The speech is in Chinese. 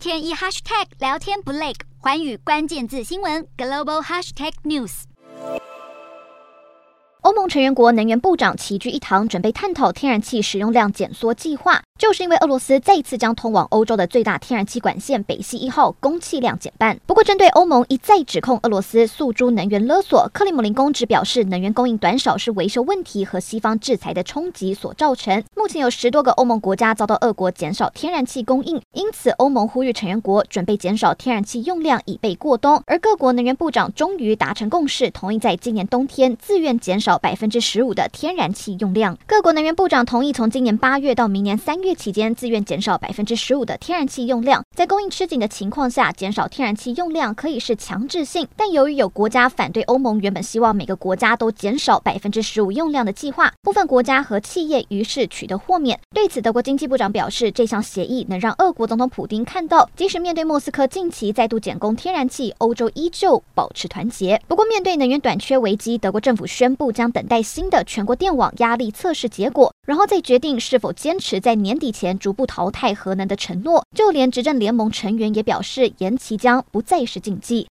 天一 hashtag 聊天不累，寰宇关键字新闻 global hashtag news。欧盟成员国能源部长齐聚一堂，准备探讨天然气使用量减缩计划。就是因为俄罗斯再一次将通往欧洲的最大天然气管线北溪一号供气量减半。不过，针对欧盟一再指控俄罗斯诉诸能源勒索，克里姆林宫只表示，能源供应短少是维修问题和西方制裁的冲击所造成。目前有十多个欧盟国家遭到俄国减少天然气供应，因此欧盟呼吁成员国准备减少天然气用量以备过冬。而各国能源部长终于达成共识，同意在今年冬天自愿减少百分之十五的天然气用量。各国能源部长同意从今年八月到明年三月。期间自愿减少百分之十五的天然气用量，在供应吃紧的情况下，减少天然气用量可以是强制性。但由于有国家反对欧盟原本希望每个国家都减少百分之十五用量的计划，部分国家和企业于是取的豁免。对此，德国经济部长表示，这项协议能让俄国总统普丁看到，即使面对莫斯科近期再度减供天然气，欧洲依旧保持团结。不过，面对能源短缺危机，德国政府宣布将等待新的全国电网压力测试结果，然后再决定是否坚持在年底前逐步淘汰核能的承诺，就连执政联盟成员也表示，延期将不再是禁忌。